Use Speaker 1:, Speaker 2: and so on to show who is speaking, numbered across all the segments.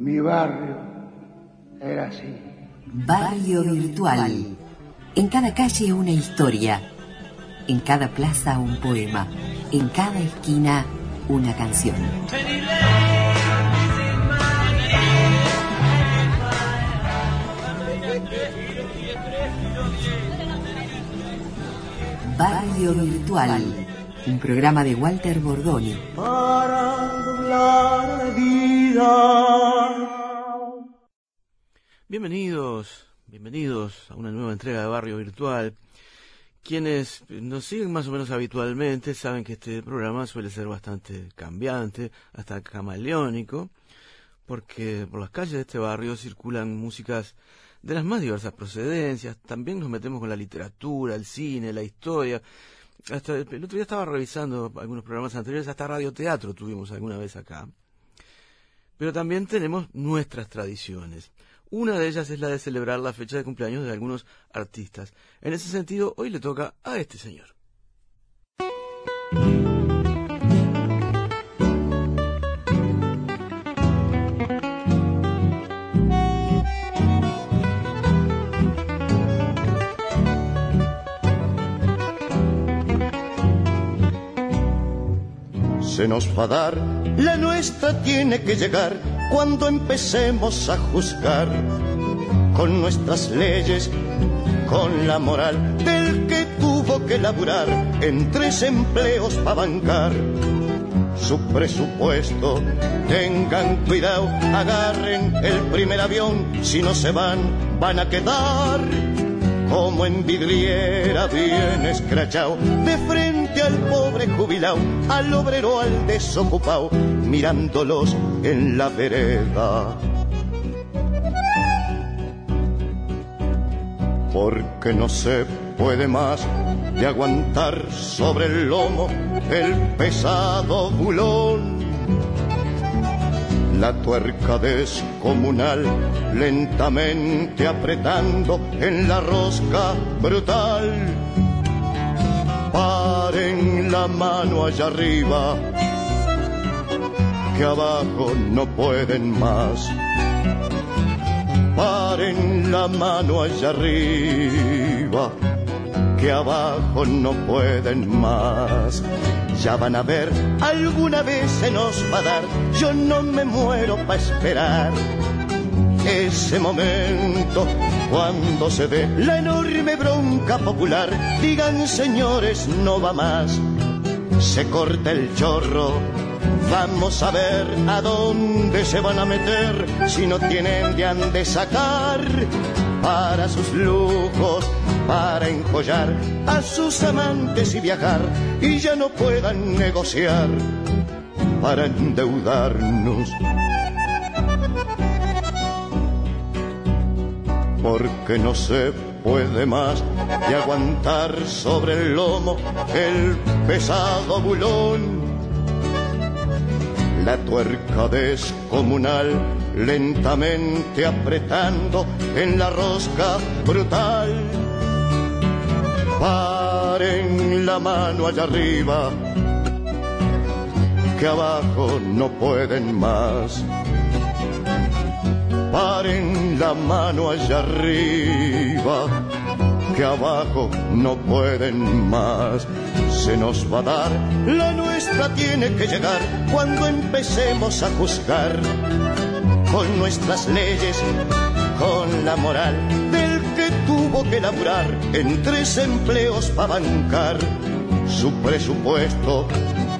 Speaker 1: Mi barrio era así.
Speaker 2: Barrio virtual. En cada calle una historia. En cada plaza un poema. En cada esquina una canción. Barrio Virtual, un programa de Walter Bordoni.
Speaker 3: Para
Speaker 4: Bienvenidos, bienvenidos a una nueva entrega de Barrio Virtual. Quienes nos siguen más o menos habitualmente saben que este programa suele ser bastante cambiante, hasta camaleónico, porque por las calles de este barrio circulan músicas de las más diversas procedencias. También nos metemos con la literatura, el cine, la historia. Hasta el otro día estaba revisando algunos programas anteriores, hasta radioteatro tuvimos alguna vez acá. Pero también tenemos nuestras tradiciones. Una de ellas es la de celebrar la fecha de cumpleaños de algunos artistas. En ese sentido, hoy le toca a este señor.
Speaker 3: Se nos va a dar, la nuestra tiene que llegar cuando empecemos a juzgar con nuestras leyes, con la moral del que tuvo que laburar en tres empleos para bancar su presupuesto. Tengan cuidado, agarren el primer avión, si no se van, van a quedar como en vidriera bien escrachado, de frente al pobre jubilado, al obrero, al desocupado, mirándolos en la vereda. Porque no se puede más de aguantar sobre el lomo el pesado bulón la tuerca descomunal, lentamente apretando en la rosca brutal. Paren la mano allá arriba, que abajo no pueden más. Paren la mano allá arriba, que abajo no pueden más. Ya van a ver, alguna vez se nos va a dar, yo no me muero para esperar. Ese momento, cuando se dé la enorme bronca popular, digan señores, no va más, se corta el chorro. Vamos a ver a dónde se van a meter si no tienen de han sacar para sus lujos para enjollar a sus amantes y viajar y ya no puedan negociar para endeudarnos. Porque no se puede más de aguantar sobre el lomo el pesado bulón. La tuerca descomunal lentamente apretando en la rosca brutal Paren la mano allá arriba, que abajo no pueden más. Paren la mano allá arriba, que abajo no pueden más. Se nos va a dar, la nuestra tiene que llegar cuando empecemos a juzgar con nuestras leyes, con la moral del que tuvo que laburar en tres empleos para bancar su presupuesto.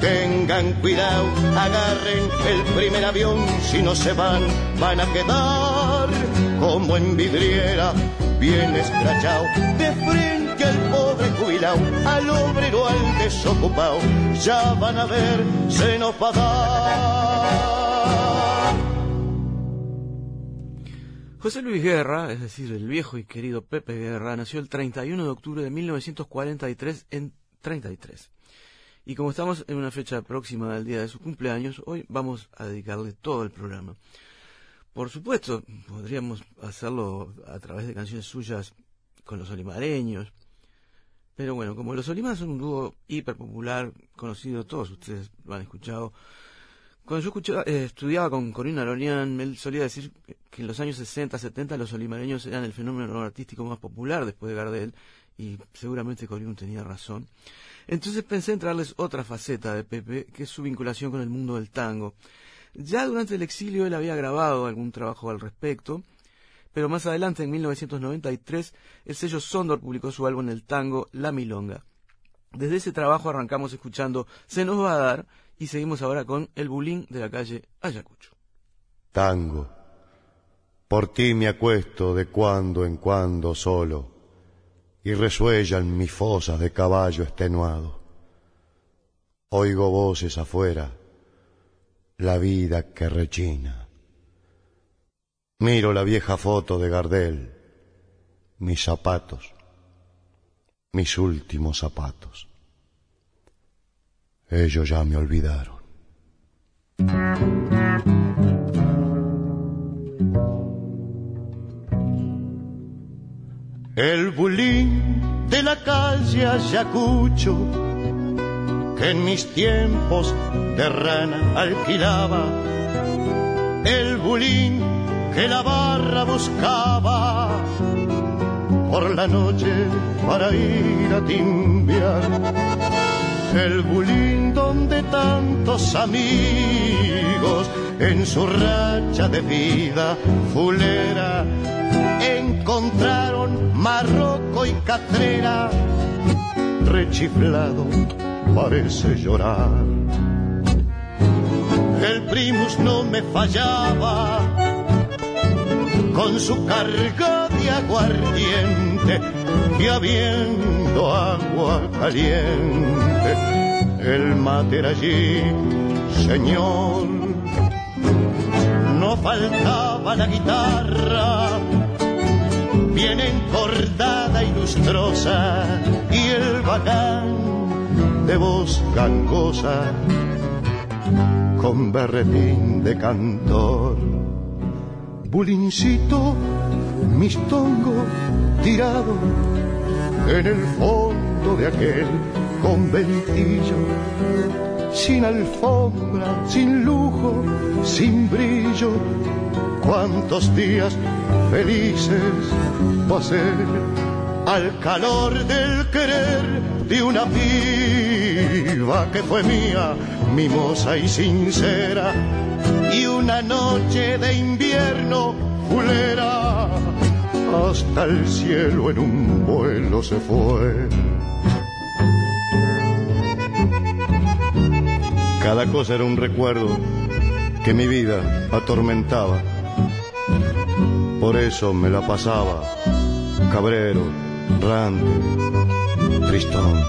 Speaker 3: Tengan cuidado, agarren el primer avión, si no se van, van a quedar como en vidriera, bien escrachado, de frente al pobre jubilado, al obrero, al desocupado, ya van a ver, se nos va a dar.
Speaker 4: José Luis Guerra, es decir, el viejo y querido Pepe Guerra, nació el 31 de octubre de 1943 en 33. Y como estamos en una fecha próxima al día de su cumpleaños, hoy vamos a dedicarle todo el programa. Por supuesto, podríamos hacerlo a través de canciones suyas con los olimareños. Pero bueno, como los olimares son un dúo hiper popular, conocido, todos ustedes lo han escuchado, Cuando yo eh, estudiaba con Corina Lorian, él solía decir que en los años 60, 70 los olimareños eran el fenómeno artístico más popular después de Gardel, y seguramente Corina tenía razón. Entonces pensé en traerles otra faceta de Pepe, que es su vinculación con el mundo del tango. Ya durante el exilio él había grabado algún trabajo al respecto, pero más adelante, en 1993, el sello Sondor publicó su álbum El Tango, La Milonga. Desde ese trabajo arrancamos escuchando Se nos va a dar y seguimos ahora con El Bulín de la calle Ayacucho.
Speaker 3: Tango, por ti me acuesto de cuando en cuando solo y resuellan mis fosas de caballo extenuado. Oigo voces afuera, la vida que rechina. Miro la vieja foto de Gardel, mis zapatos, mis últimos zapatos. Ellos ya me olvidaron. El bulín de la calle Ayacucho, que en mis tiempos de rana alquilaba, el bulín que la barra buscaba por la noche para ir a timbiar. El bulín donde tantos amigos en su racha de vida fulera encontraron Marroco y Catrera. Rechiflado parece llorar. El primus no me fallaba con su carga de aguardiente y habiendo agua caliente, el mate allí, señor. No faltaba la guitarra, bien encordada y lustrosa, y el bacán de voz gangosa, con berretín de cantor bulincito, mistongo tirado en el fondo de aquel conventillo, sin alfombra, sin lujo, sin brillo. Cuántos días felices pasé al calor del querer de una piba que fue mía, mimosa y sincera y una noche de invierno fulera hasta el cielo en un vuelo se fue. Cada cosa era un recuerdo que mi vida atormentaba. Por eso me la pasaba cabrero, rante, tristón.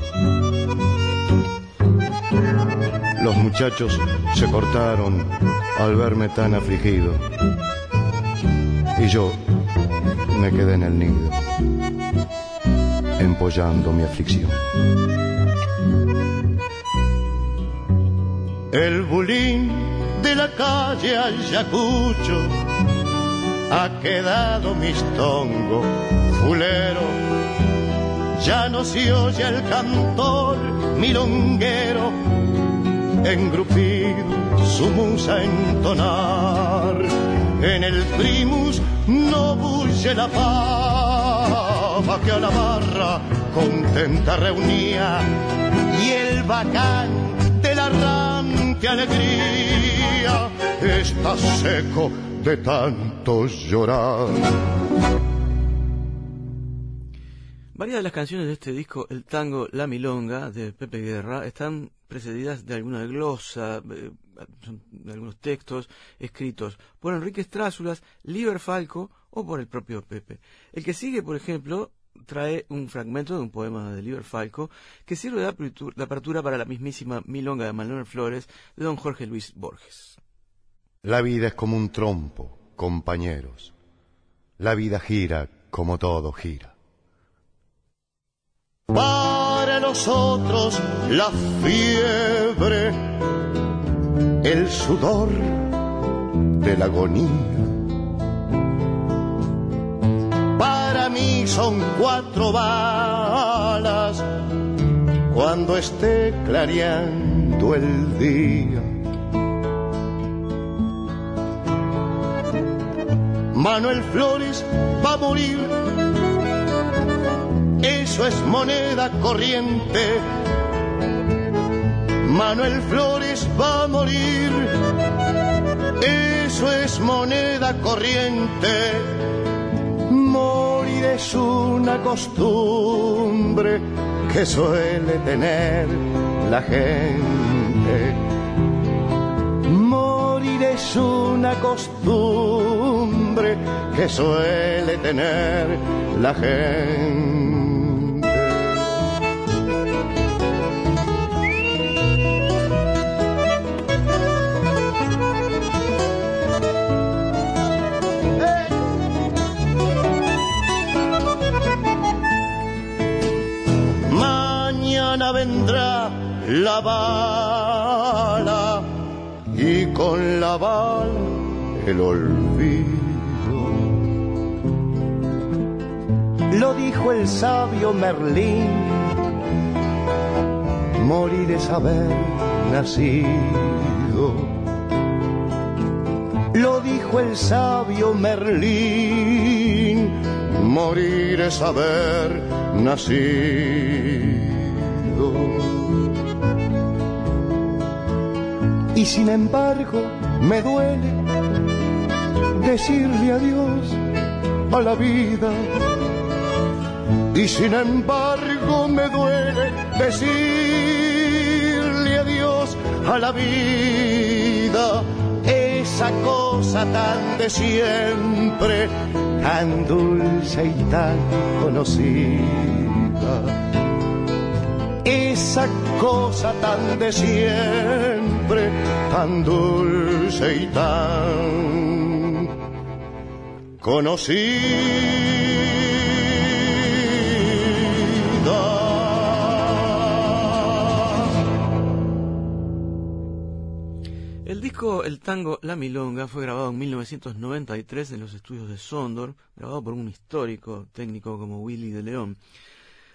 Speaker 3: Los muchachos se cortaron al verme tan afligido. Y yo me quedé en el nido, empollando mi aflicción. El bulín de la calle Ayacucho ha quedado mistongo, fulero. Ya no se oye el cantor milonguero engrupido su musa entonar. En el primus no bulle la pava que a la barra contenta reunía y el bacán rante alegría está seco de tanto llorar.
Speaker 4: Varias de las canciones de este disco, el tango La Milonga de Pepe Guerra, están precedidas de alguna glosa, eh, de algunos textos escritos por Enrique Strázulas, Liber Falco o por el propio Pepe. El que sigue, por ejemplo, trae un fragmento de un poema de Liber Falco que sirve de apertura para la mismísima Milonga de Manuel Flores de don Jorge Luis Borges.
Speaker 3: La vida es como un trompo, compañeros. La vida gira como todo gira. Para los otros la fiebre, el sudor de la agonía. mí son cuatro balas. Cuando esté clareando el día. Manuel Flores va a morir. Eso es moneda corriente. Manuel Flores va a morir. Eso es moneda corriente. Morir es una costumbre que suele tener la gente. Morir es una costumbre que suele tener la gente. Vendrá la bala y con la bala el olvido. Lo dijo el sabio Merlín, morir es haber nacido. Lo dijo el sabio Merlín, morir es haber nacido. Y sin embargo me duele decirle adiós a la vida. Y sin embargo me duele decirle adiós a la vida. Esa cosa tan de siempre, tan dulce y tan conocida. Esa cosa tan de siempre, tan dulce y tan conocida.
Speaker 4: El disco El Tango La Milonga fue grabado en 1993 en los estudios de Sondor, grabado por un histórico técnico como Willy de León.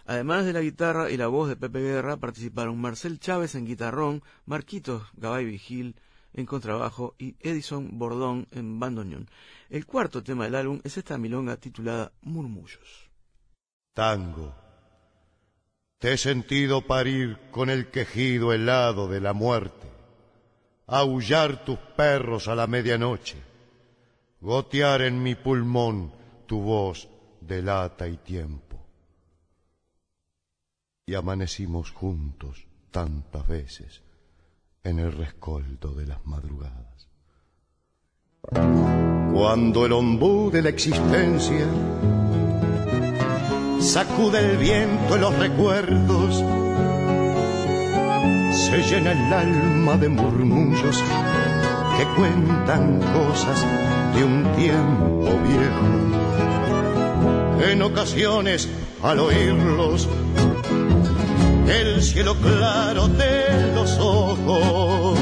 Speaker 4: Además de la guitarra y la voz de Pepe Guerra, participaron Marcel Chávez en guitarrón, Marquitos Gabay Vigil en contrabajo y Edison Bordón en bandoneón. El cuarto tema del álbum es esta milonga titulada Murmullos.
Speaker 3: Tango, te he sentido parir con el quejido helado de la muerte, aullar tus perros a la medianoche, gotear en mi pulmón tu voz de lata y tiempo. Y amanecimos juntos tantas veces en el rescoldo de las madrugadas. Cuando el ombú de la existencia sacude el viento en los recuerdos, se llena el alma de murmullos que cuentan cosas de un tiempo viejo. En ocasiones, al oírlos, el cielo claro de los ojos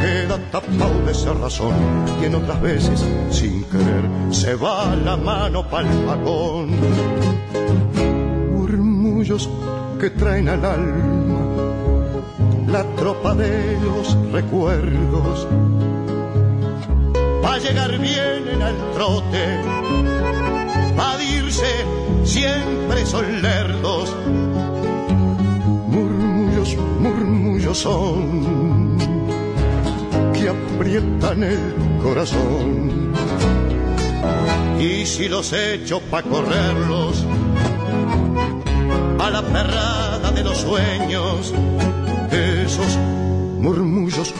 Speaker 3: queda tapado de esa razón y en otras veces sin querer se va la mano pa'l vagón. Murmullos que traen al alma la tropa de los recuerdos. Va a llegar bien en el trote va a irse siempre son son que aprietan el corazón. Y si los echo pa' correrlos a la perrada de los sueños, esos murmullos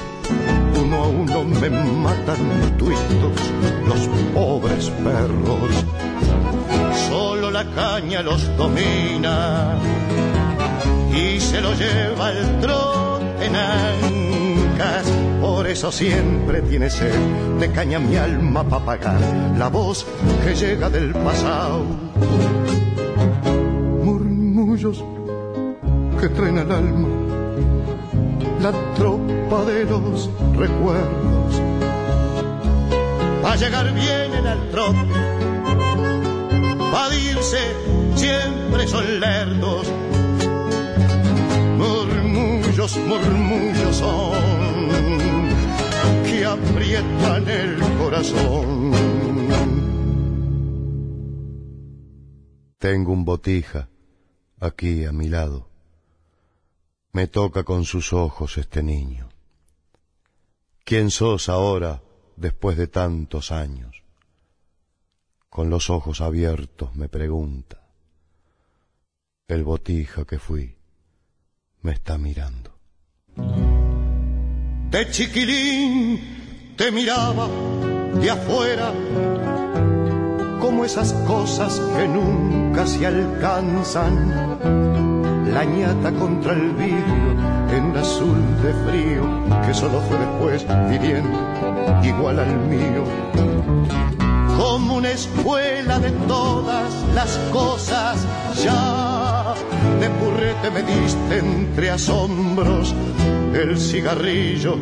Speaker 3: uno a uno me matan tuitos los pobres perros. Solo la caña los domina y se lo lleva el trote en ancas. Por eso siempre tiene sed de caña mi alma para pagar la voz que llega del pasado. Murmullos que traen al alma la tropa de los recuerdos. Va a llegar bien en el trote, va a irse, siempre son lerdos murmullos, murmullos son que aprietan el corazón.
Speaker 5: Tengo un botija aquí a mi lado. Me toca con sus ojos este niño. ¿Quién sos ahora después de tantos años? Con los ojos abiertos me pregunta. El botija que fui me está mirando.
Speaker 3: De chiquilín te miraba de afuera como esas cosas que nunca se alcanzan. La ñata contra el vidrio en azul de frío que solo fue después pidiendo igual al mío. Como una escuela de todas las cosas, ya de purrete me diste entre asombros el cigarrillo,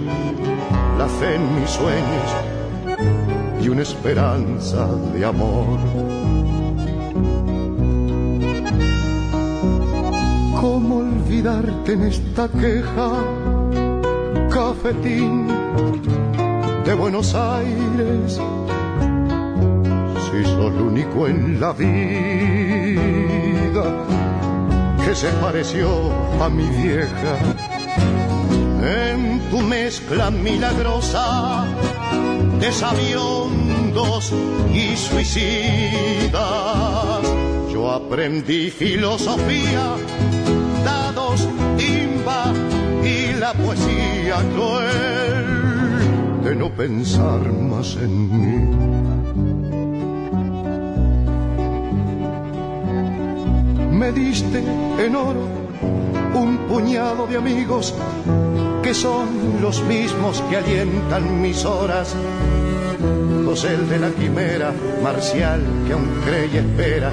Speaker 3: la fe en mis sueños y una esperanza de amor. ¿Cómo olvidarte en esta queja, cafetín de Buenos Aires? Sos el único en la vida que se pareció a mi vieja en tu mezcla milagrosa de sabiondos y suicidas. Yo aprendí filosofía, dados, timba y la poesía cruel de no pensar más en mí. Me diste en oro un puñado de amigos que son los mismos que alientan mis horas. José el de la quimera, Marcial que aún cree y espera,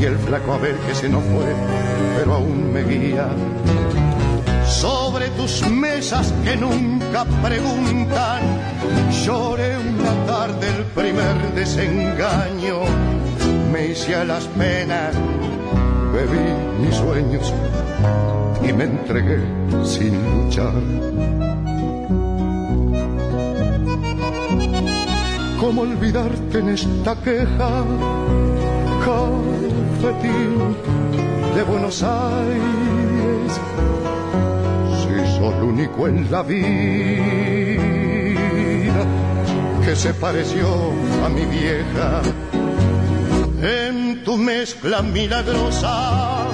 Speaker 3: y el flaco Abel que se nos fue, pero aún me guía. Sobre tus mesas que nunca preguntan, lloré una tarde el primer desengaño, me hice a las penas, bebí mis sueños y me entregué sin luchar. ¿Cómo olvidarte en esta queja, cafetín de Buenos Aires? Si el único en la vida que se pareció a mi vieja en tu mezcla milagrosa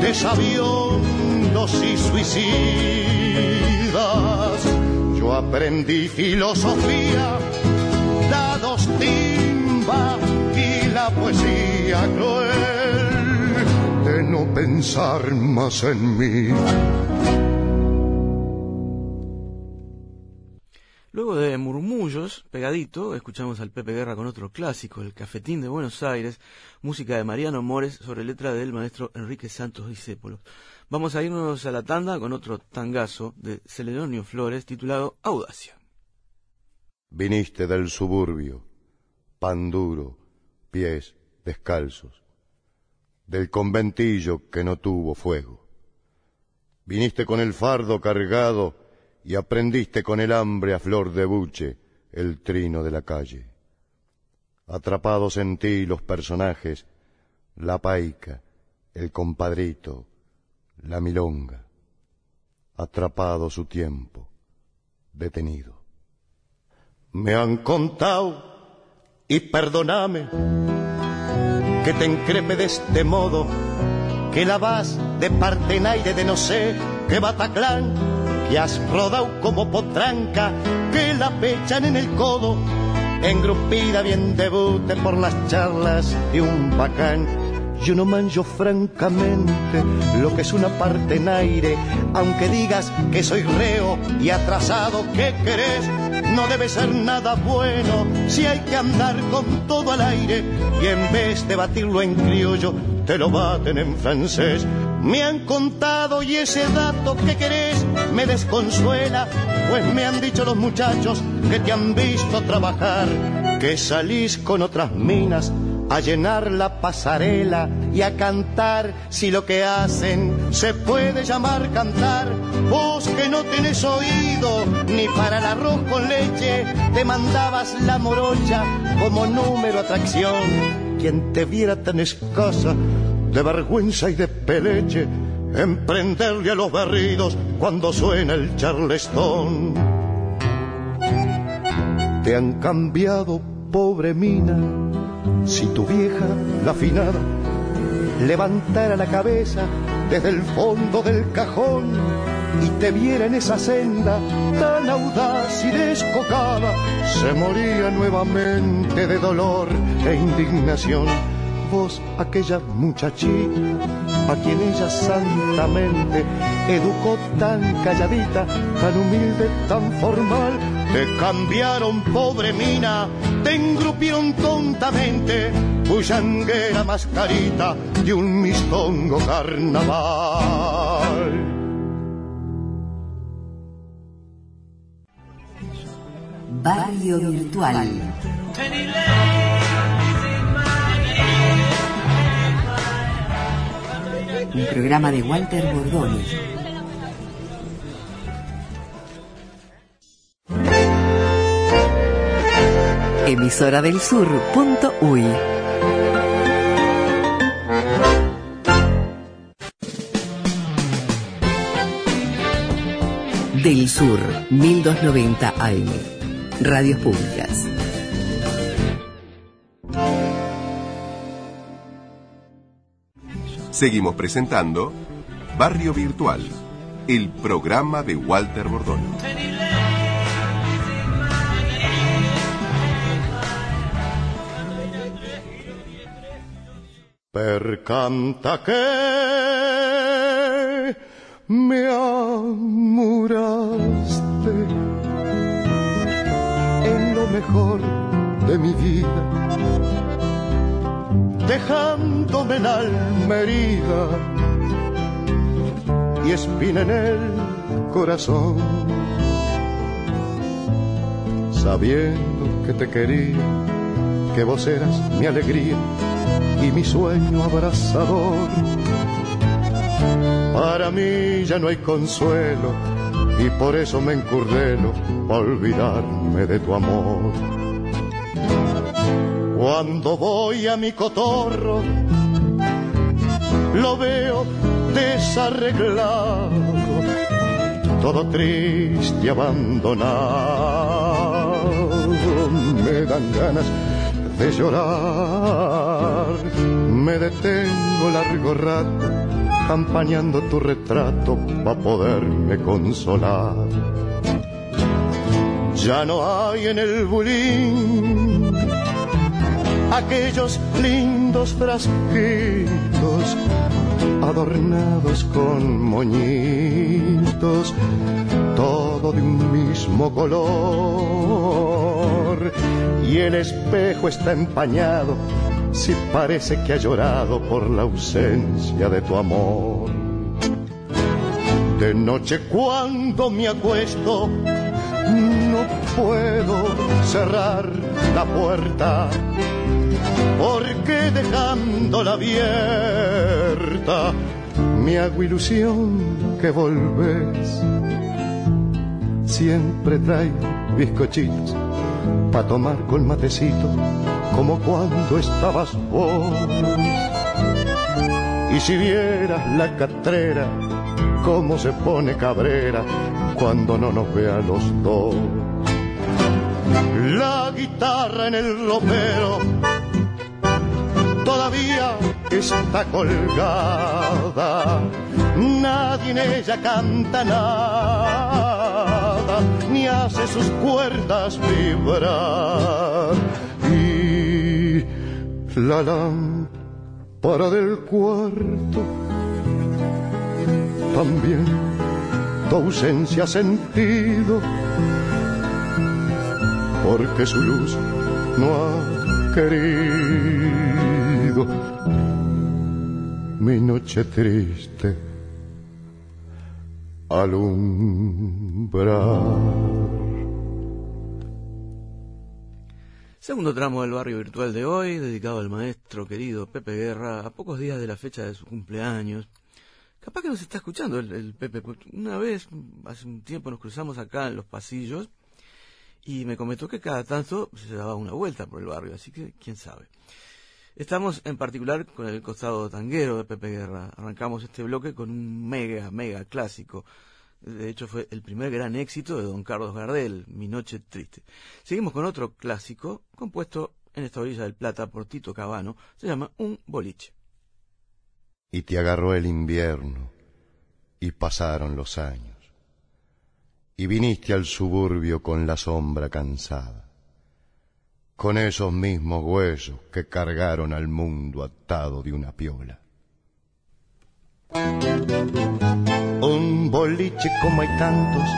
Speaker 3: de sabiondos y suicidas. Yo aprendí filosofía, dados timba y la poesía cruel de no pensar más en mí.
Speaker 4: De Murmullos, pegadito, escuchamos al Pepe Guerra con otro clásico, El Cafetín de Buenos Aires, música de Mariano Mores sobre letra del maestro Enrique Santos Discépolo. Vamos a irnos a la tanda con otro tangazo de Celedonio Flores titulado Audacia.
Speaker 5: Viniste del suburbio, pan duro, pies descalzos, del conventillo que no tuvo fuego. Viniste con el fardo cargado y aprendiste con el hambre a flor de buche el trino de la calle. Atrapados en ti los personajes, la paica, el compadrito, la milonga, atrapado su tiempo, detenido.
Speaker 3: Me han contado, y perdóname, que te encrepe de este modo, que la vas de parte en aire de no sé qué Bataclán que has rodado como potranca, que la pechan en el codo, engrupida bien debute por las charlas de un bacán. Yo no manjo francamente lo que es una parte en aire, aunque digas que soy reo y atrasado, ¿qué querés? No debe ser nada bueno si hay que andar con todo al aire y en vez de batirlo en criollo, te lo baten en francés. Me han contado y ese dato que querés me desconsuela, pues me han dicho los muchachos que te han visto trabajar, que salís con otras minas a llenar la pasarela y a cantar si lo que hacen se puede llamar cantar. Vos que no tenés oído ni para el arroz con leche, te mandabas la morocha como número atracción quien te viera tan escasa de vergüenza y de peleche, emprenderle a los berridos cuando suena el charlestón. Te han cambiado, pobre mina, si tu vieja, la afinada, levantara la cabeza desde el fondo del cajón y te viera en esa senda tan audaz y descocada, se moría nuevamente de dolor e indignación. Vos, aquella muchachita, a quien ella santamente educó tan calladita, tan humilde, tan formal, te cambiaron, pobre mina, te engrupieron tontamente, bullanguera mascarita de un mistongo carnaval.
Speaker 2: Barrio Virtual. Un programa de Walter Bordoni. Emisora del Sur.uy Del Sur, 1290 AM. Radios Públicas.
Speaker 6: Seguimos presentando Barrio Virtual, el programa de Walter Bordón.
Speaker 3: Per canta que me amuraste en lo mejor de mi vida, dejándome el alma herida y espina en el corazón, sabiendo que te quería, que vos eras mi alegría y mi sueño abrazador. Para mí ya no hay consuelo y por eso me encurrelo para olvidarme de tu amor. Cuando voy a mi cotorro, lo veo desarreglado, todo triste abandonado. Me dan ganas de llorar. Me detengo largo rato, campañando tu retrato para poderme consolar. Ya no hay en el bulín aquellos lindos frasquitos adornados con moñitos, todo de un mismo color. Y el espejo está empañado, si parece que ha llorado por la ausencia de tu amor. De noche cuando me acuesto, no puedo cerrar la puerta porque dejándola abierta me hago ilusión que volvés. Siempre traigo bizcochitos pa' tomar con matecito, como cuando estabas vos. Y si vieras la catrera, cómo se pone cabrera cuando no nos ve a los dos. La guitarra en el ropero todavía está colgada. Nadie en ella canta nada, ni hace sus cuerdas vibrar. Y la lámpara del cuarto también tu ausencia sentido, porque su luz no ha querido mi noche triste alumbrar.
Speaker 4: Segundo tramo del barrio virtual de hoy, dedicado al maestro querido Pepe Guerra, a pocos días de la fecha de su cumpleaños. Capaz que nos está escuchando el, el Pepe. Una vez, hace un tiempo, nos cruzamos acá en los pasillos y me comentó que cada tanto se daba una vuelta por el barrio, así que quién sabe. Estamos en particular con el costado tanguero de Pepe Guerra. Arrancamos este bloque con un mega, mega clásico. De hecho, fue el primer gran éxito de don Carlos Gardel, Mi Noche Triste. Seguimos con otro clásico, compuesto en esta orilla del Plata por Tito Cabano. Se llama Un Boliche.
Speaker 3: Y te agarró el invierno, y pasaron los años, y viniste al suburbio con la sombra cansada con esos mismos huesos que cargaron al mundo atado de una piola. Un boliche como hay tantos,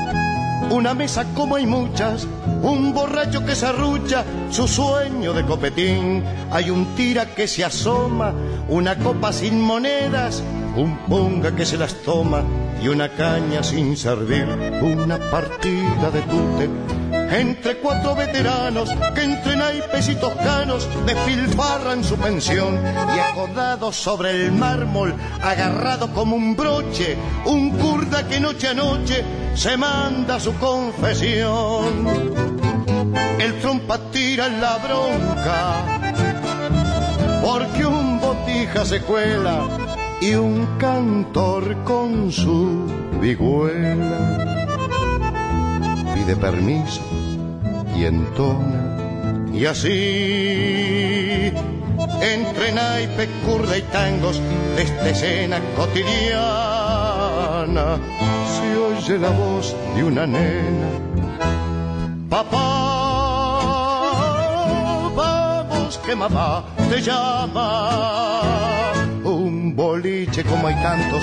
Speaker 3: una mesa como hay muchas, un borracho que se arrucha, su sueño de copetín, hay un tira que se asoma, una copa sin monedas, un punga que se las toma y una caña sin servir, una partida de tute entre cuatro veteranos que entre naipes y toscanos despilfarran su pensión y acodados sobre el mármol, agarrado como un broche, un kurda que noche a noche se manda su confesión. El trompa tira la bronca porque un botija se cuela y un cantor con su vihuela pide permiso y entona. Y así, entre naipe, curda y tangos de esta escena cotidiana, se oye la voz de una nena. Papá, vamos que mamá te llama. Boliche como hay tantos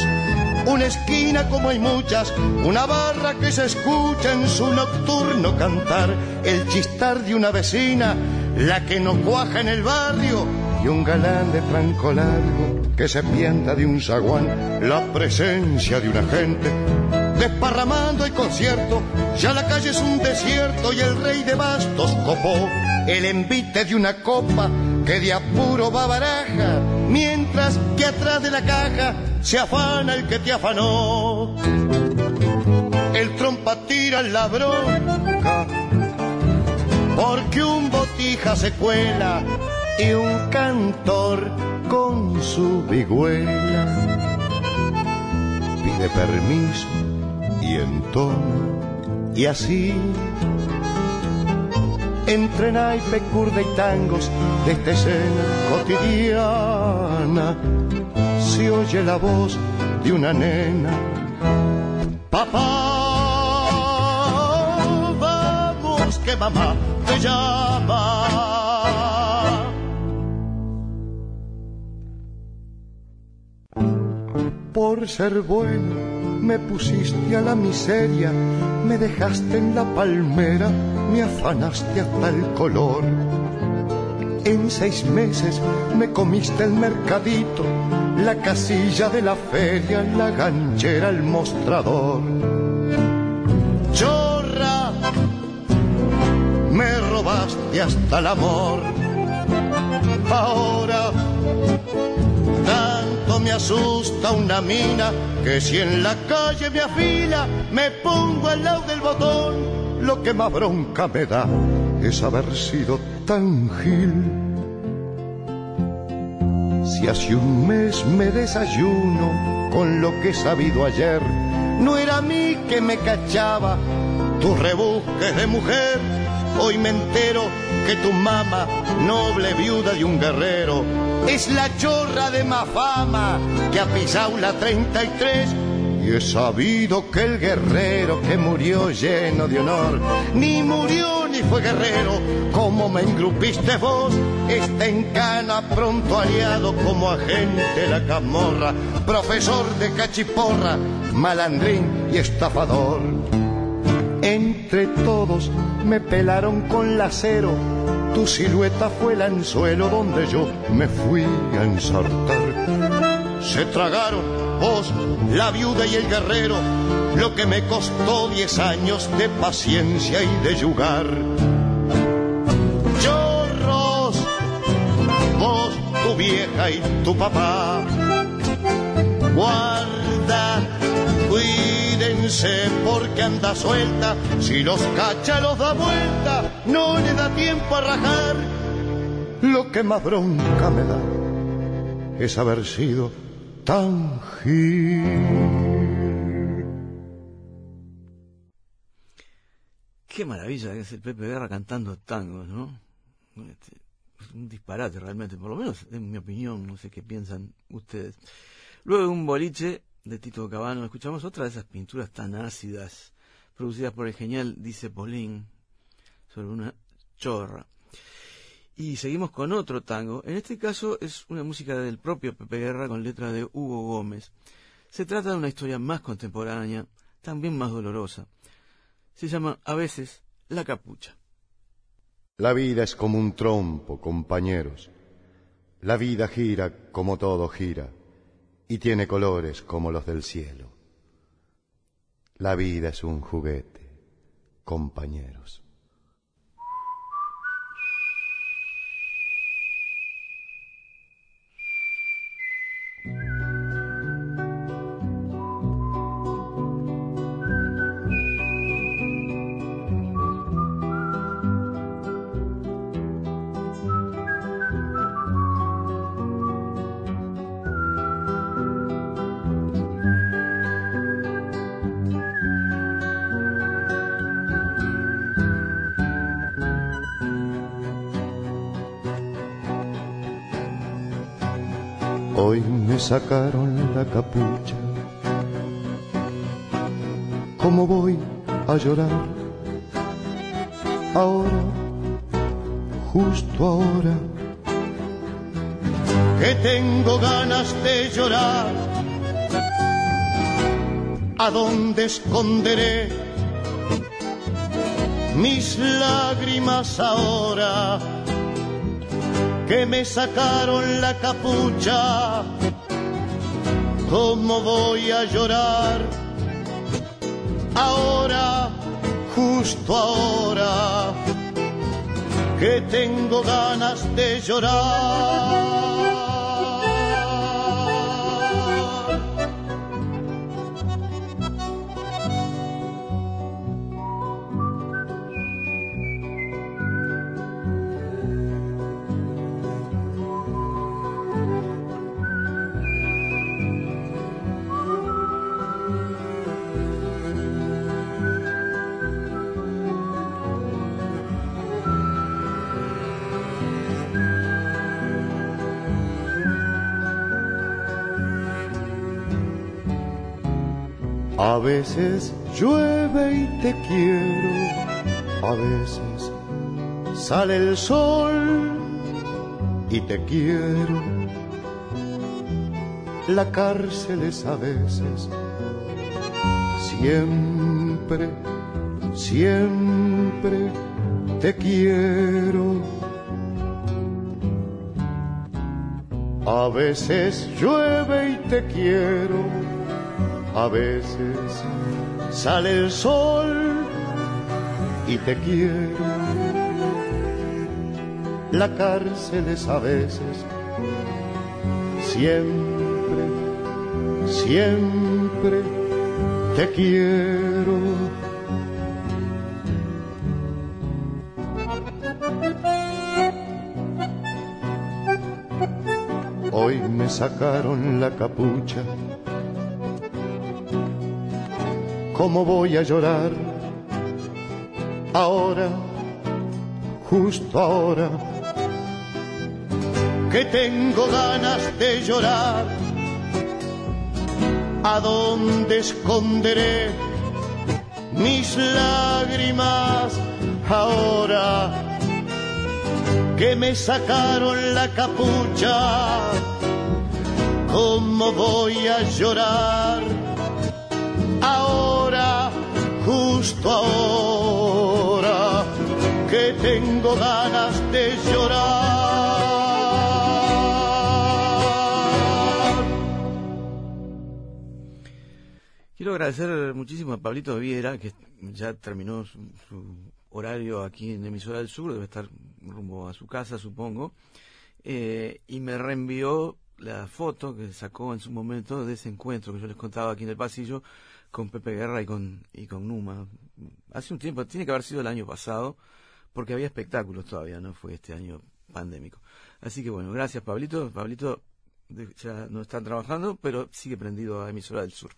Speaker 3: una esquina como hay muchas, una barra que se escucha en su nocturno cantar, el chistar de una vecina, la que no cuaja en el barrio, y un galán de franco largo que se pienta de un zaguán, la presencia de una gente desparramando el concierto, ya la calle es un desierto y el rey de bastos copó el envite de una copa que de apuro va baraja, mientras que atrás de la caja se afana el que te afanó. El trompa tira la bronca, porque un botija se cuela y un cantor con su vigüela pide permiso y entona y así entre naipe, curda y tangos de esta escena cotidiana se oye la voz de una nena. Papá, vamos que mamá te llama. Por ser bueno me pusiste a la miseria, me dejaste en la palmera, me afanaste hasta el color. En seis meses me comiste el mercadito, la casilla de la feria, la ganchera, el mostrador. Chorra, me robaste hasta el amor. Ahora tanto me asusta una mina que si en la calle me afila, me pongo al lado del botón. Lo que más bronca me da es haber sido tan gil si hace un mes me desayuno con lo que he sabido ayer, no era a mí que me cachaba tus rebusques de mujer. Hoy me entero que tu mamá, noble viuda de un guerrero, es la chorra de más fama que ha pisado la 33 y he sabido que el guerrero que murió lleno de honor, ni murió ni fue guerrero, como me engrupiste vos, está en cana pronto aliado como agente la camorra, profesor de cachiporra, malandrín y estafador. Entre todos me pelaron con lacero, tu silueta fue el anzuelo donde yo me fui a ensartar. Se tragaron vos, la viuda y el guerrero, lo que me costó diez años de paciencia y de yugar. Chorros, vos, tu vieja y tu papá, guarda, cuídense porque anda suelta, si los cacha los da vuelta, no le da tiempo a rajar lo que más bronca me da es haber sido tan
Speaker 4: Qué maravilla que es el Pepe Guerra cantando tango, ¿no? Este, es un disparate realmente, por lo menos en mi opinión, no sé qué piensan ustedes. Luego un boliche de Tito Cabano, escuchamos otra de esas pinturas tan ácidas, producidas por el genial Dice Polín, sobre una chorra. Y seguimos con otro tango. En este caso es una música del propio Pepe Guerra con letra de Hugo Gómez. Se trata de una historia más contemporánea, también más dolorosa. Se llama a veces La capucha.
Speaker 3: La vida es como un trompo, compañeros. La vida gira como todo gira y tiene colores como los del cielo. La vida es un juguete, compañeros. Sacaron la capucha. ¿Cómo voy a llorar? Ahora, justo ahora, que tengo ganas de llorar. ¿A dónde esconderé mis lágrimas ahora? que me sacaron la capucha. ¿Cómo voy a llorar? Ahora, justo ahora, que tengo ganas de llorar. A veces llueve y te quiero, a veces sale el sol y te quiero. La cárcel es a veces, siempre, siempre te quiero. A veces llueve y te quiero a veces sale el sol y te quiero. La cárcel es a veces, siempre, siempre te quiero. Hoy me sacaron la capucha ¿Cómo voy a llorar? Ahora, justo ahora, que tengo ganas de llorar. ¿A dónde esconderé mis lágrimas ahora que me sacaron la capucha? ¿Cómo voy a llorar? Justo ahora, que tengo ganas de llorar.
Speaker 4: Quiero agradecer muchísimo a Pablito Viera, que ya terminó su, horario aquí en Emisora del Sur, debe estar rumbo a su casa, supongo, eh, y me reenvió la foto que sacó en su momento de ese encuentro que yo les contaba aquí en el pasillo con Pepe Guerra y con, y con Numa. Hace un tiempo, tiene que haber sido el año pasado, porque había espectáculos todavía, no fue este año pandémico. Así que bueno, gracias Pablito. Pablito ya no está trabajando, pero sigue prendido a emisora del sur.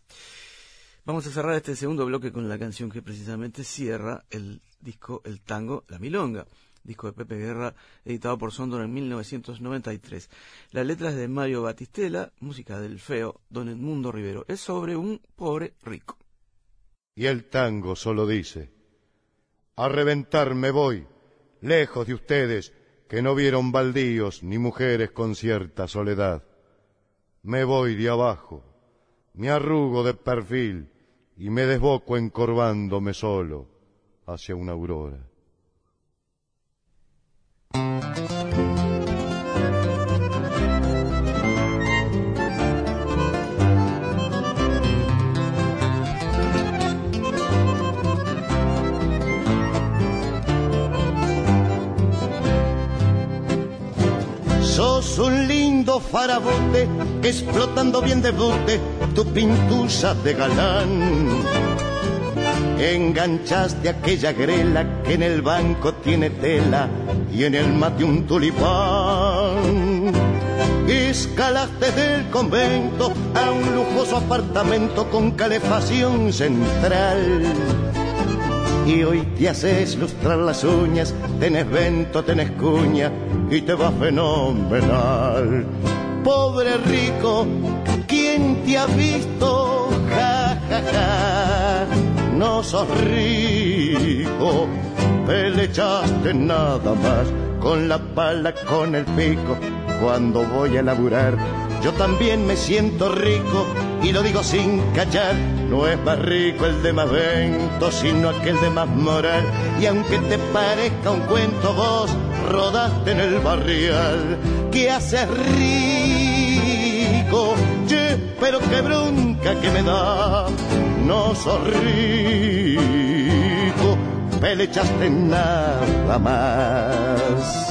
Speaker 4: Vamos a cerrar este segundo bloque con la canción que precisamente cierra el disco El Tango, La Milonga, disco de Pepe Guerra, editado por Sondor en 1993. La letra es de Mario Batistela, música del feo Don Edmundo Rivero. Es sobre un pobre rico.
Speaker 7: Y el tango solo dice, a reventar me voy, lejos de ustedes, que no vieron baldíos ni mujeres con cierta soledad. Me voy de abajo, me arrugo de perfil, y me desboco encorvándome solo hacia una aurora.
Speaker 3: Sos un lindo farabote explotando bien de bote tu pintusa de galán. Enganchaste aquella grela que en el banco tiene tela y en el mate un tulipán. Escalaste del convento a un lujoso apartamento con calefacción central. Y hoy te haces lustrar las uñas, tenés vento, tenés cuña y te va fenomenal. Pobre rico, ¿quién te ha visto? Ja, ja, ja. No sos rico, pelechaste nada más con la pala, con el pico. Cuando voy a laburar, yo también me siento rico y lo digo sin cachar. No es más rico el de más vento, sino aquel de más moral. Y aunque te parezca un cuento, vos rodaste en el barrial. ¿Qué haces rico? Pero qué bronca que me da. No sos rico, pelechaste nada más.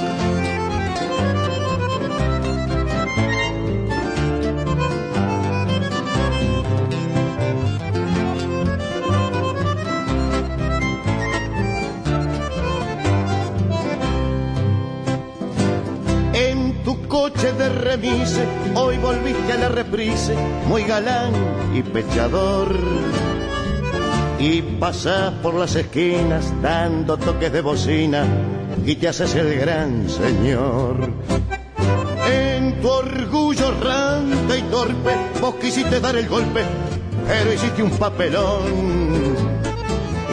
Speaker 3: coche de remise, hoy volviste a la reprise, muy galán y pechador. Y pasas por las esquinas dando toques de bocina y te haces el gran señor. En tu orgullo ranta y torpe, vos quisiste dar el golpe, pero hiciste un papelón.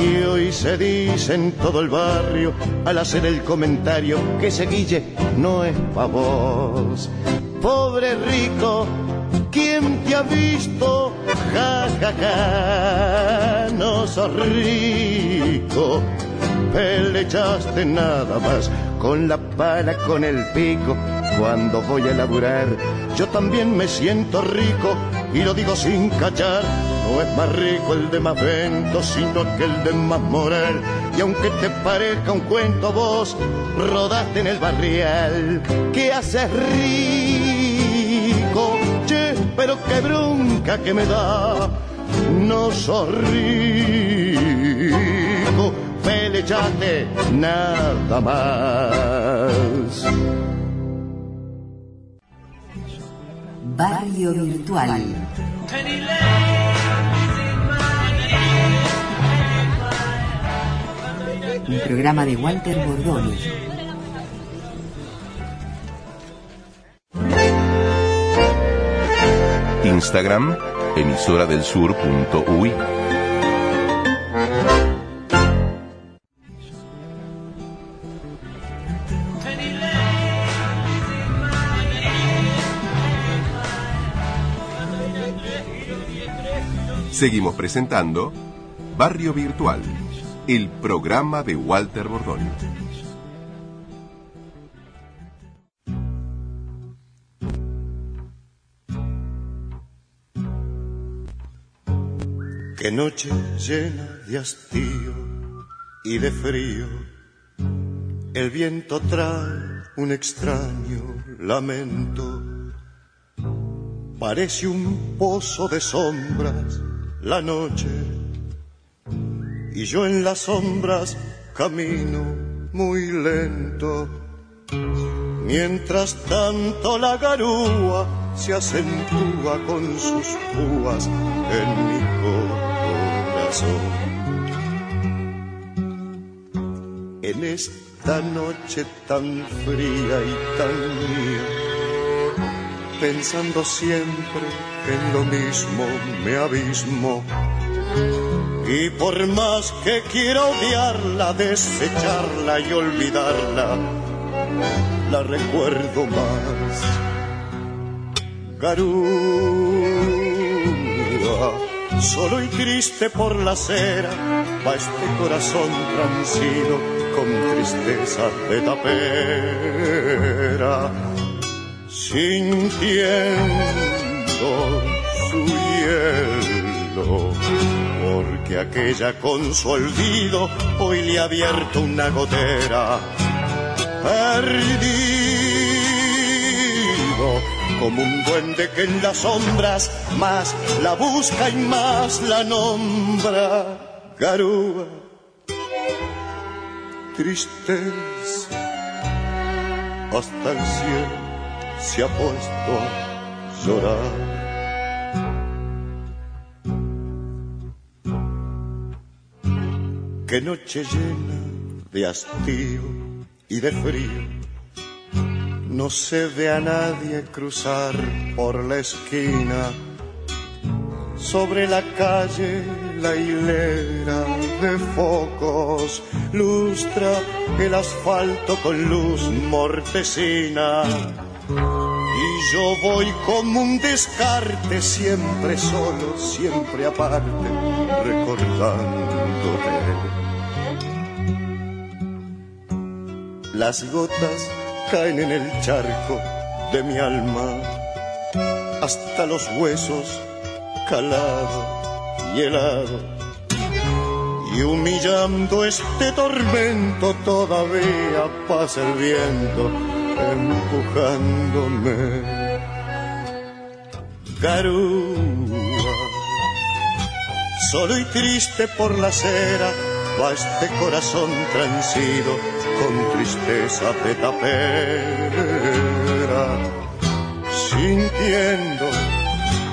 Speaker 3: Y hoy se dice en todo el barrio, al hacer el comentario, que ese Guille no es pa' vos. Pobre rico, ¿quién te ha visto? Ja, ja, ja, no sos rico. Pelechaste nada más con la pala, con el pico. Cuando voy a laburar, yo también me siento rico y lo digo sin cachar. No es más rico el de más vento, sino que el de más moral. Y aunque te parezca un cuento, vos rodaste en el barrial. ¿Qué haces rico? Che, pero qué bronca que me da. No sos rico, pelechate nada más.
Speaker 2: Barrio Virtual. Un programa de Walter Bordoni.
Speaker 6: Instagram, emisora del sur.ui. Seguimos presentando Barrio Virtual, el programa de Walter Bordoni.
Speaker 3: Qué noche llena de hastío y de frío. El viento trae un extraño lamento. Parece un pozo de sombras la noche y yo en las sombras camino muy lento. Mientras tanto la garúa se acentúa con sus púas en mi corazón. En esta noche tan fría y tan mía, pensando siempre en lo mismo me abismo. Y por más que quiera odiarla, desecharla y olvidarla, la recuerdo más. Garúa, solo y triste por la acera, va este corazón transido con tristeza de tapera, sintiendo su porque aquella con su olvido hoy le ha abierto una gotera perdido como un duende que en las sombras más la busca y más la nombra. Garúa, tristeza, hasta el cielo se ha puesto a llorar. Qué noche llena de hastío y de frío. No se ve a nadie cruzar por la esquina. Sobre la calle la hilera de focos lustra el asfalto con luz mortecina. Y yo voy como un descarte, siempre solo, siempre aparte, recordándote. Las gotas caen en el charco de mi alma hasta los huesos calado y helado. Y humillando este tormento todavía pasa el viento empujándome. Garúa, solo y triste por la acera va este corazón transido con tristeza de tapera, sintiendo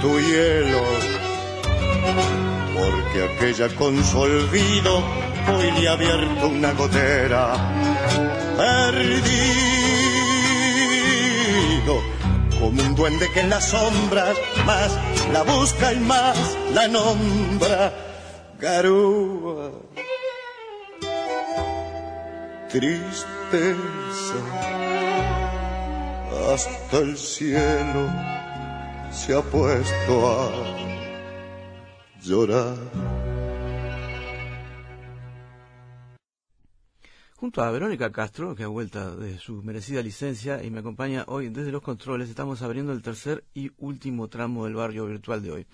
Speaker 3: tu hielo, porque aquella con su olvido hoy le ha abierto una gotera, perdido, como un duende que en las sombras más la busca y más la nombra, garúa tristeza. Hasta el cielo se ha puesto a llorar.
Speaker 4: Junto a Verónica Castro, que ha vuelto de su merecida licencia y me acompaña hoy desde los controles, estamos abriendo el tercer y último tramo del barrio virtual de hoy.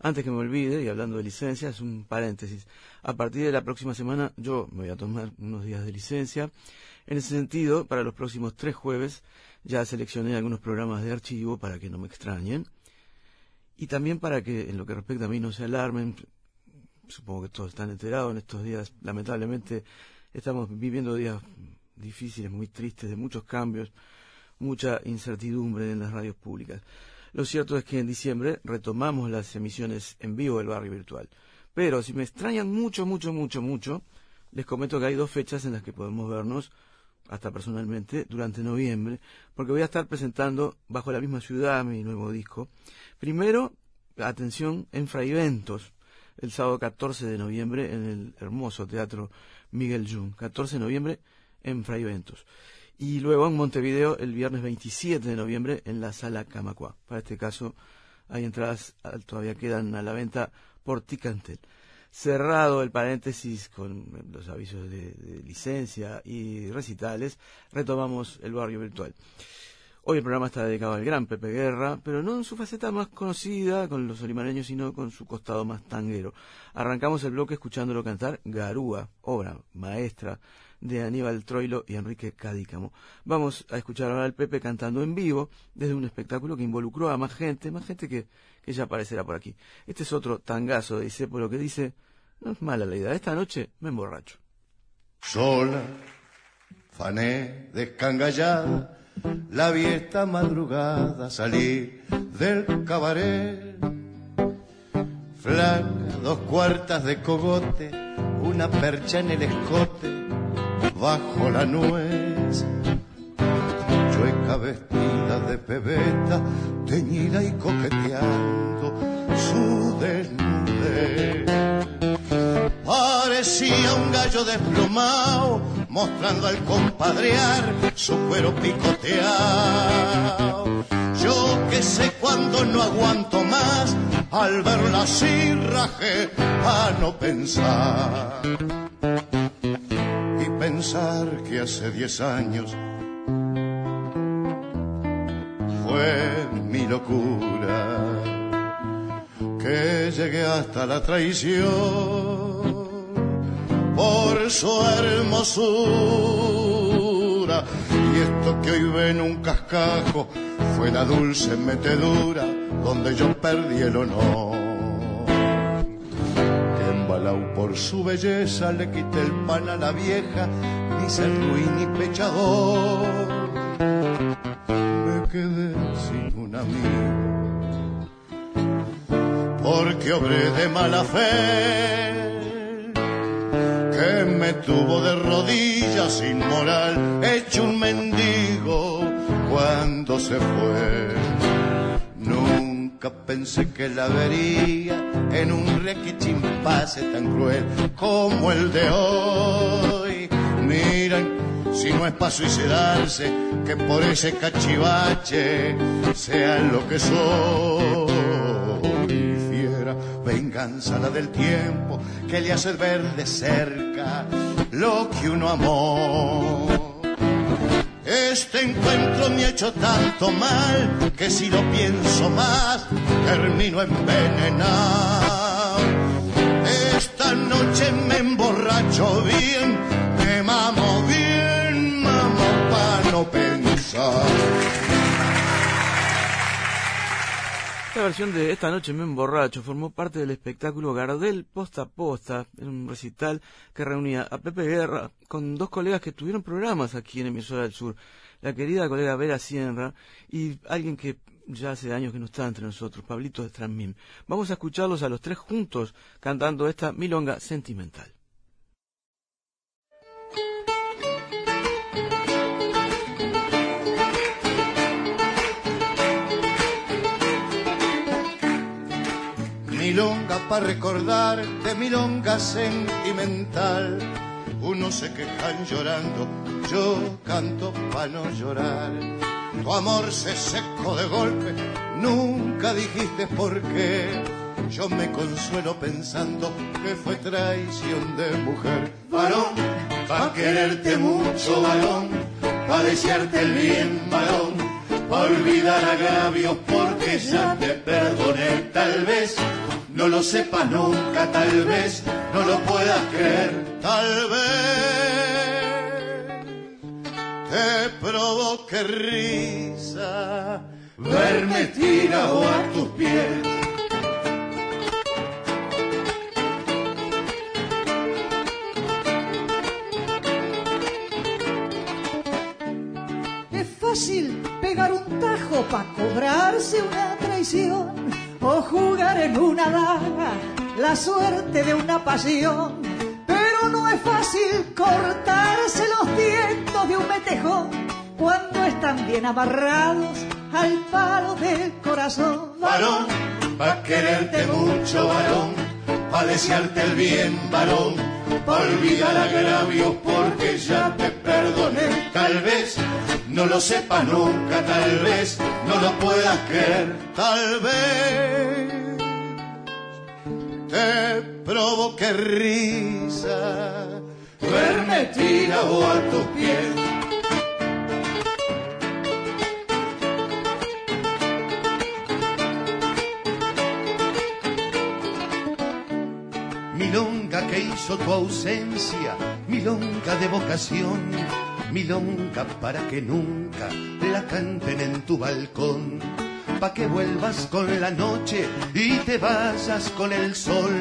Speaker 4: Antes que me olvide, y hablando de licencias, un paréntesis. A partir de la próxima semana yo me voy a tomar unos días de licencia. En ese sentido, para los próximos tres jueves ya seleccioné algunos programas de archivo para que no me extrañen. Y también para que, en lo que respecta a mí, no se alarmen. Supongo que todos están enterados en estos días. Lamentablemente estamos viviendo días difíciles, muy tristes, de muchos cambios, mucha incertidumbre en las radios públicas. Lo cierto es que en diciembre retomamos las emisiones en vivo del barrio virtual. Pero si me extrañan mucho, mucho, mucho, mucho, les comento que hay dos fechas en las que podemos vernos, hasta personalmente, durante noviembre, porque voy a estar presentando bajo la misma ciudad mi nuevo disco. Primero, atención, en Fraiventos, el sábado 14 de noviembre en el hermoso Teatro Miguel Jung. 14 de noviembre en Fraiventos y luego en Montevideo el viernes 27 de noviembre en la sala Camacua. Para este caso hay entradas, ah, todavía quedan a la venta por Ticantel. Cerrado el paréntesis con los avisos de, licencia y recitales, retomamos el barrio virtual. Hoy el programa está dedicado al gran Pepe Guerra, pero no en su faceta más conocida con los olimareños, sino con su costado más tanguero. Arrancamos el bloque escuchándolo cantar Garúa, obra maestra de Aníbal Troilo y Enrique Cadícamo. Vamos a escuchar ahora al Pepe cantando en vivo desde un espectáculo que involucró a más gente, más gente que, que ya aparecerá por aquí. Este es otro tangazo, dice, por lo que dice, no es mala la idea, esta noche me emborracho.
Speaker 3: Sola, fané, descangallada, la vi esta madrugada salir del cabaret. Flaca, dos cuartas de cogote, una percha en el escote, bajo la nuez. Chueca vestida de pebeta, teñida y coqueteando su desnudez. Parecía un gallo desplomado, mostrando al compadrear su cuero picoteado. Yo que sé cuando no aguanto más, al verla así rajé a no pensar. Pensar que hace diez años fue mi locura, que llegué hasta la traición por su hermosura. Y esto que hoy ven un cascajo fue la dulce metedura donde yo perdí el honor. Embalado por su belleza le quité el pan a la vieja, ni ser ruin ni pechador. Me quedé sin un amigo porque obré de mala fe que me tuvo de rodillas sin moral, hecho un mendigo cuando se fue. Nunca pensé que la vería en un requichimpase tan cruel como el de hoy. Miren, si no es para suicidarse, que por ese cachivache sea lo que soy venganza la del tiempo que le hace ver de cerca lo que uno amó. Este encuentro me ha hecho tanto mal que si lo pienso más termino envenenado. Noche me emborracho bien, me mamo bien, mamo para no pensar.
Speaker 4: Esta versión de Esta noche me emborracho formó parte del espectáculo Gardel Posta a Posta, en un recital que reunía a Pepe Guerra con dos colegas que tuvieron programas aquí en Emisora del Sur, la querida colega Vera Sierra y alguien que ya hace años que no está entre nosotros, Pablito de Transmim. Vamos a escucharlos a los tres juntos cantando esta milonga sentimental.
Speaker 3: milonga para recordar de milonga sentimental. Unos se quejan llorando, yo canto para no llorar. Tu amor se secó de golpe, nunca dijiste por qué. Yo me consuelo pensando que fue traición de mujer. Varón, pa' quererte mucho, varón, pa' desearte el bien, varón, pa' olvidar agravios porque ya te perdoné tal vez no lo sepa nunca, tal vez no lo puedas creer, tal vez te provoque risa verme tirado a tus pies.
Speaker 8: Es fácil pegar un tajo para cobrarse una traición o jugar en una daga la suerte de una pasión. Pero no es fácil cortarse los dientes de un metejón cuando están bien amarrados al palo del corazón.
Speaker 3: Varón, pa' quererte mucho, varón, pa' desearte el bien, varón, pa' olvidar agravios porque ya te perdoné. Tal vez no lo sepas nunca, tal vez no lo puedas creer, tal vez te provoque risa verme tirado a tus pies. Milonga que hizo tu ausencia, milonga de vocación, milonga para que nunca la canten en tu balcón, pa' que vuelvas con la noche y te vayas con el sol,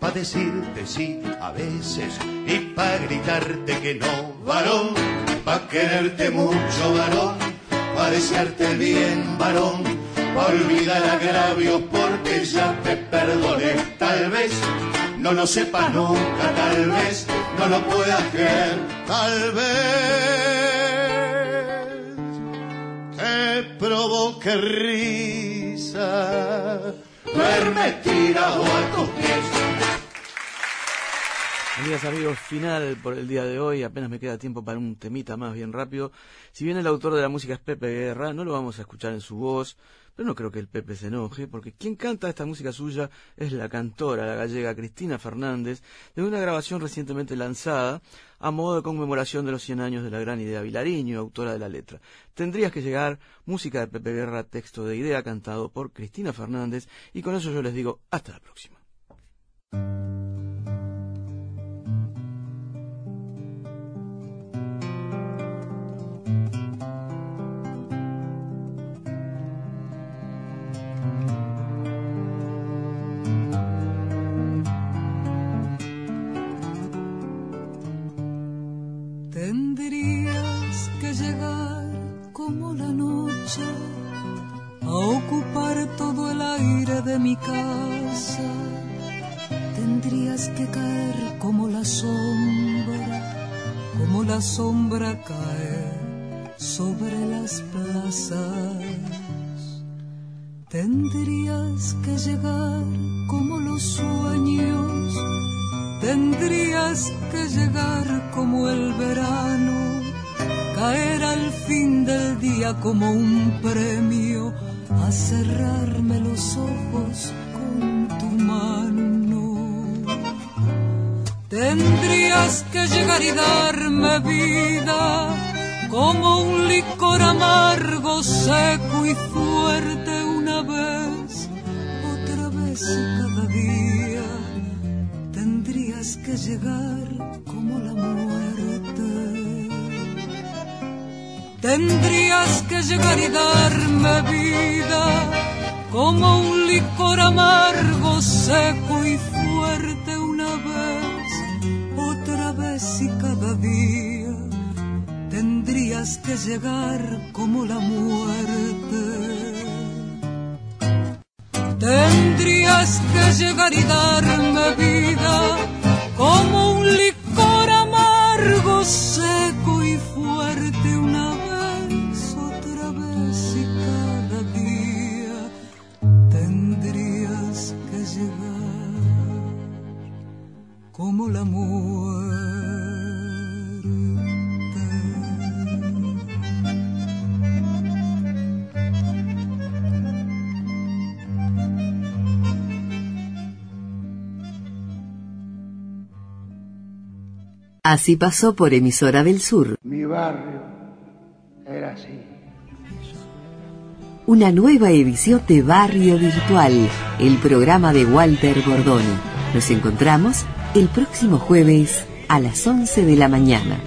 Speaker 3: pa' decirte sí a veces y pa' gritarte que no, varón, pa' quererte mucho, varón,
Speaker 5: parecerte bien, varón, olvidar agravios porque ya te perdoné. Tal vez no lo sepas nunca, tal vez no lo puedas creer, tal vez te provoque risa verme tirado a tus pies.
Speaker 4: Amigas, amigos, final por el día de hoy. Apenas me queda tiempo para un temita más bien rápido. Si bien el autor de la música es Pepe Guerra, no lo vamos a escuchar en su voz, pero no creo que el Pepe se enoje, porque quien canta esta música suya es la cantora, la gallega Cristina Fernández, de una grabación recientemente lanzada a modo de conmemoración de los 100 años de la gran idea Vilariño, autora de la letra. Tendrías que llegar, música de Pepe Guerra, texto de idea cantado por Cristina Fernández, y con eso yo les digo hasta la próxima.
Speaker 9: De mi casa, tendrías que caer como la sombra, como la sombra cae sobre las plazas. Tendrías que llegar como los sueños, tendrías que llegar como el verano, caer al fin del día como un premio a cerrarme los ojos con tu mano. Tendrías que llegar y darme vida como un licor amargo, seco y fuerte una vez, otra vez cada día. Tendrías que llegar como la muerte Tendrías que llegar y darme vida como un licor amargo, seco y fuerte una vez, otra vez y cada día. Tendrías que llegar como la muerte. Tendrías que llegar y darme vida como un como la muerte.
Speaker 2: Así pasó por emisora del sur.
Speaker 1: Mi barrio era así.
Speaker 2: Una nueva edición de Barrio Virtual, el programa de Walter Bordoni. Nos encontramos el próximo jueves a las 11 de la mañana.